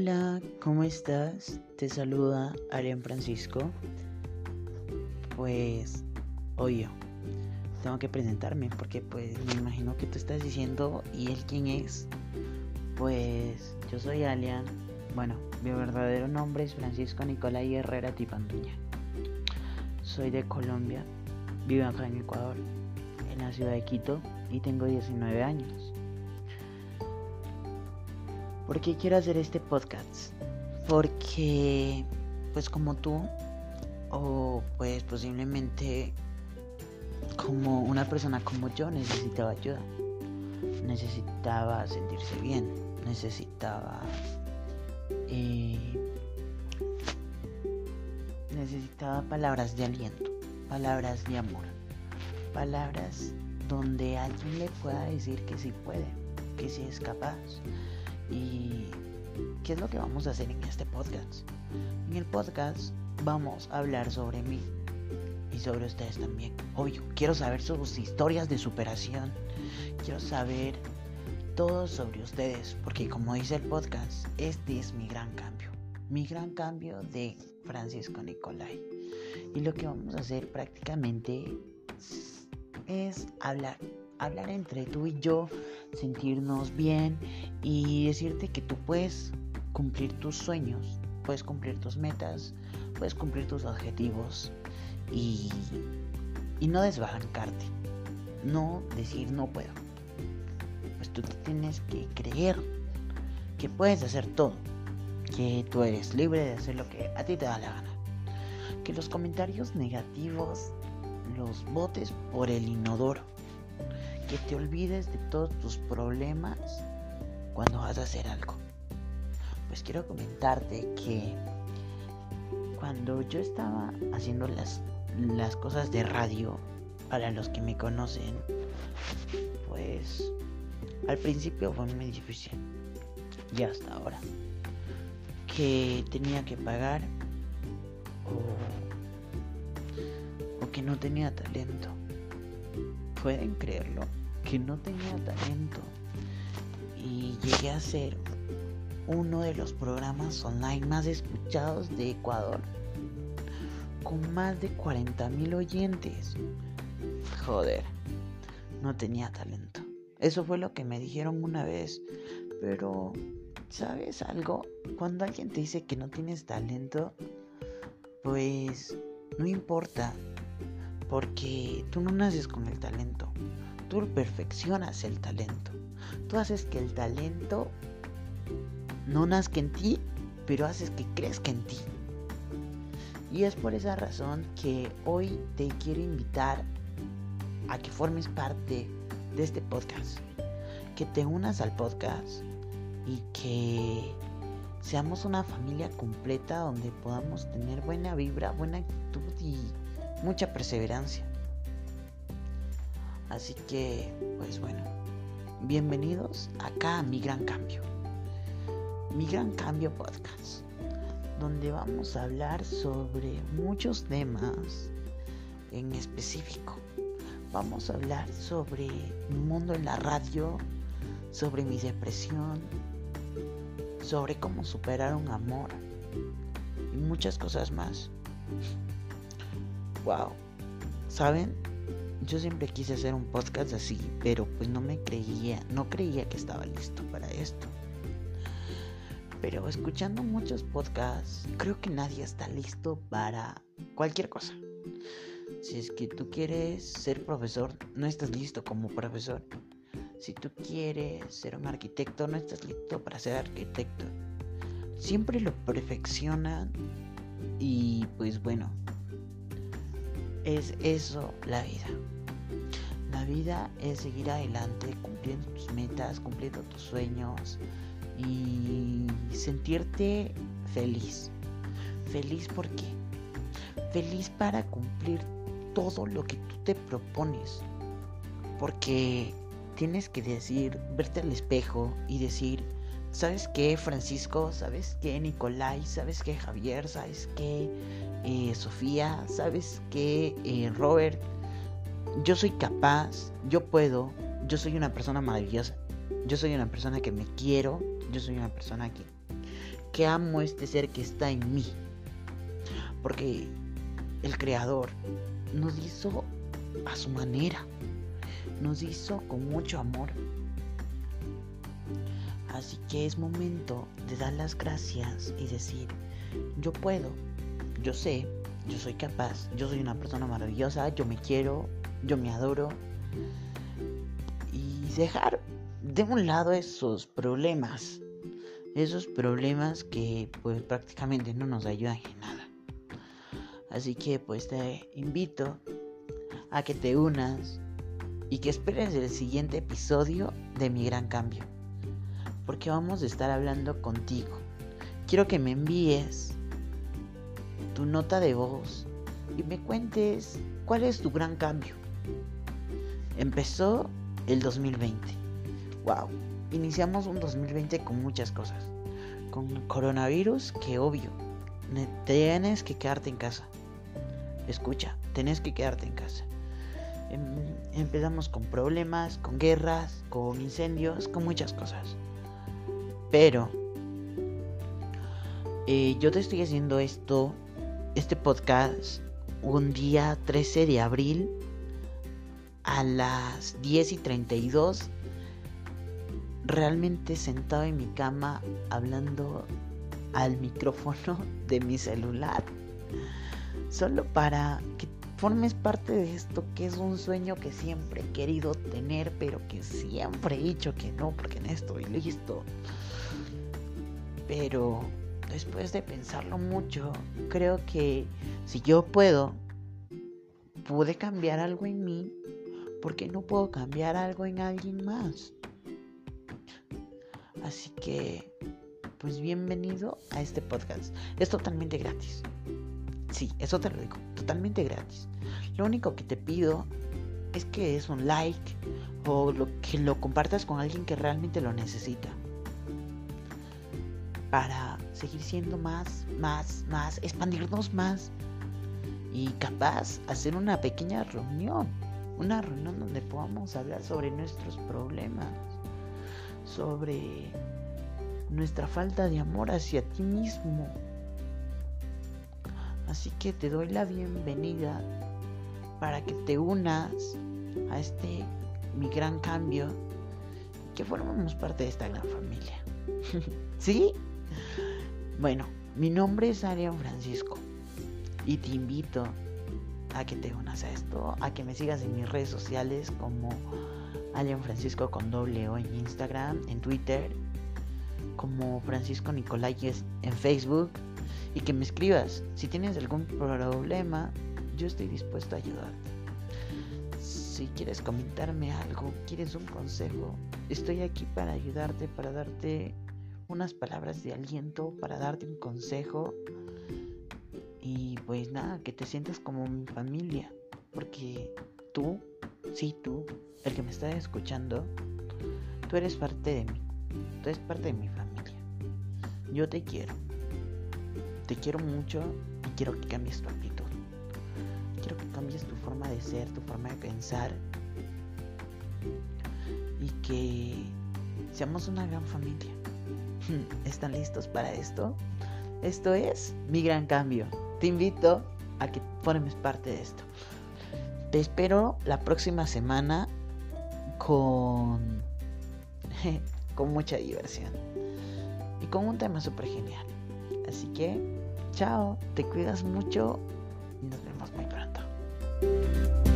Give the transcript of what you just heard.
Hola, ¿cómo estás? Te saluda Arián Francisco. Pues, oye, tengo que presentarme porque pues me imagino que tú estás diciendo, ¿y él quién es? Pues yo soy Alian. Bueno, mi verdadero nombre es Francisco Nicolai Herrera Tipanduña. Soy de Colombia, vivo acá en Ecuador, en la ciudad de Quito y tengo 19 años. ¿Por qué quiero hacer este podcast? Porque, pues como tú, o pues posiblemente como una persona como yo necesitaba ayuda. Necesitaba sentirse bien. Necesitaba... Eh, necesitaba palabras de aliento. Palabras de amor. Palabras donde alguien le pueda decir que sí puede. Que sí es capaz ¿Y qué es lo que vamos a hacer en este podcast? En el podcast vamos a hablar sobre mí y sobre ustedes también. Obvio, quiero saber sus historias de superación. Quiero saber todo sobre ustedes, porque como dice el podcast, este es mi gran cambio. Mi gran cambio de Francisco Nicolai. Y lo que vamos a hacer prácticamente es hablar hablar entre tú y yo, sentirnos bien y decirte que tú puedes cumplir tus sueños, puedes cumplir tus metas, puedes cumplir tus objetivos y, y no desbancarte, no decir no puedo. Pues tú tienes que creer que puedes hacer todo, que tú eres libre de hacer lo que a ti te da la gana. Que los comentarios negativos los botes por el inodoro que te olvides de todos tus problemas cuando vas a hacer algo. Pues quiero comentarte que cuando yo estaba haciendo las, las cosas de radio, para los que me conocen, pues al principio fue muy difícil. Y hasta ahora. Que tenía que pagar o, o que no tenía talento. ¿Pueden creerlo? que no tenía talento llegué a ser uno de los programas online más escuchados de Ecuador con más de 40 mil oyentes. Joder, no tenía talento. Eso fue lo que me dijeron una vez. Pero, ¿sabes algo? Cuando alguien te dice que no tienes talento, pues no importa. Porque tú no naces con el talento tú perfeccionas el talento. Tú haces que el talento no nazca en ti, pero haces que crezca en ti. Y es por esa razón que hoy te quiero invitar a que formes parte de este podcast. Que te unas al podcast y que seamos una familia completa donde podamos tener buena vibra, buena actitud y mucha perseverancia. Así que, pues bueno, bienvenidos acá a Mi Gran Cambio. Mi Gran Cambio Podcast, donde vamos a hablar sobre muchos temas en específico. Vamos a hablar sobre mi mundo en la radio, sobre mi depresión, sobre cómo superar un amor y muchas cosas más. Wow. ¿Saben? Yo siempre quise hacer un podcast así, pero pues no me creía, no creía que estaba listo para esto. Pero escuchando muchos podcasts, creo que nadie está listo para cualquier cosa. Si es que tú quieres ser profesor, no estás listo como profesor. Si tú quieres ser un arquitecto, no estás listo para ser arquitecto. Siempre lo perfeccionan y pues bueno, es eso la vida. La vida es seguir adelante, cumpliendo tus metas, cumpliendo tus sueños y sentirte feliz. Feliz por qué? Feliz para cumplir todo lo que tú te propones. Porque tienes que decir, verte al espejo y decir, ¿sabes qué, Francisco? ¿Sabes qué, Nicolai? ¿Sabes qué, Javier? ¿Sabes qué, Sofía? ¿Sabes qué, eh, Robert? yo soy capaz, yo puedo, yo soy una persona maravillosa, yo soy una persona que me quiero, yo soy una persona que, que amo este ser que está en mí. Porque el creador nos hizo a su manera. Nos hizo con mucho amor. Así que es momento de dar las gracias y decir, yo puedo, yo sé, yo soy capaz, yo soy una persona maravillosa, yo me quiero, yo me adoro. Y dejar de un lado esos problemas, esos problemas que pues prácticamente no nos ayudan en nada. Así que pues te invito a que te unas y que esperes el siguiente episodio de Mi Gran Cambio. Porque vamos a estar hablando contigo. Quiero que me envíes tu nota de voz y me cuentes cuál es tu gran cambio. Empezó el 2020. Wow, iniciamos un 2020 con muchas cosas. Con coronavirus, que obvio, tienes que quedarte en casa. Escucha, tenés que quedarte en casa. Em, empezamos con problemas, con guerras, con incendios, con muchas cosas. Pero eh, yo te estoy haciendo esto, este podcast, un día 13 de abril a las 10 y 32, realmente sentado en mi cama hablando al micrófono de mi celular. Solo para que formes parte de esto que es un sueño que siempre he querido tener, pero que siempre he dicho que no, porque en esto estoy listo. Pero después de pensarlo mucho, creo que si yo puedo, pude cambiar algo en mí, porque no puedo cambiar algo en alguien más? Así que, pues bienvenido a este podcast. Es totalmente gratis. Sí, eso te lo digo, totalmente gratis. Lo único que te pido es que es un like o que lo compartas con alguien que realmente lo necesita. Para seguir siendo más, más, más, expandirnos más y capaz hacer una pequeña reunión. Una reunión donde podamos hablar sobre nuestros problemas, sobre nuestra falta de amor hacia ti mismo, Así que te doy la bienvenida para que te unas a este mi gran cambio que formemos parte de esta gran familia. ¿Sí? Bueno, mi nombre es Arián Francisco y te invito a que te unas a esto, a que me sigas en mis redes sociales como Arián Francisco con doble en Instagram, en Twitter, como Francisco Nicolás en Facebook y que me escribas. Si tienes algún problema, yo estoy dispuesto a ayudarte. Si quieres comentarme algo, quieres un consejo, estoy aquí para ayudarte, para darte unas palabras de aliento, para darte un consejo. Y pues nada, que te sientas como mi familia. Porque tú, sí tú, el que me está escuchando, tú eres parte de mí. Tú eres parte de mi familia. Yo te quiero. Te quiero mucho y quiero que cambies tu actitud. Quiero que cambies tu forma de ser, tu forma de pensar. Y que seamos una gran familia. ¿Están listos para esto? Esto es mi gran cambio. Te invito a que formes parte de esto. Te espero la próxima semana con, con mucha diversión y con un tema súper genial. Así que, chao, te cuidas mucho y nos vemos muy pronto.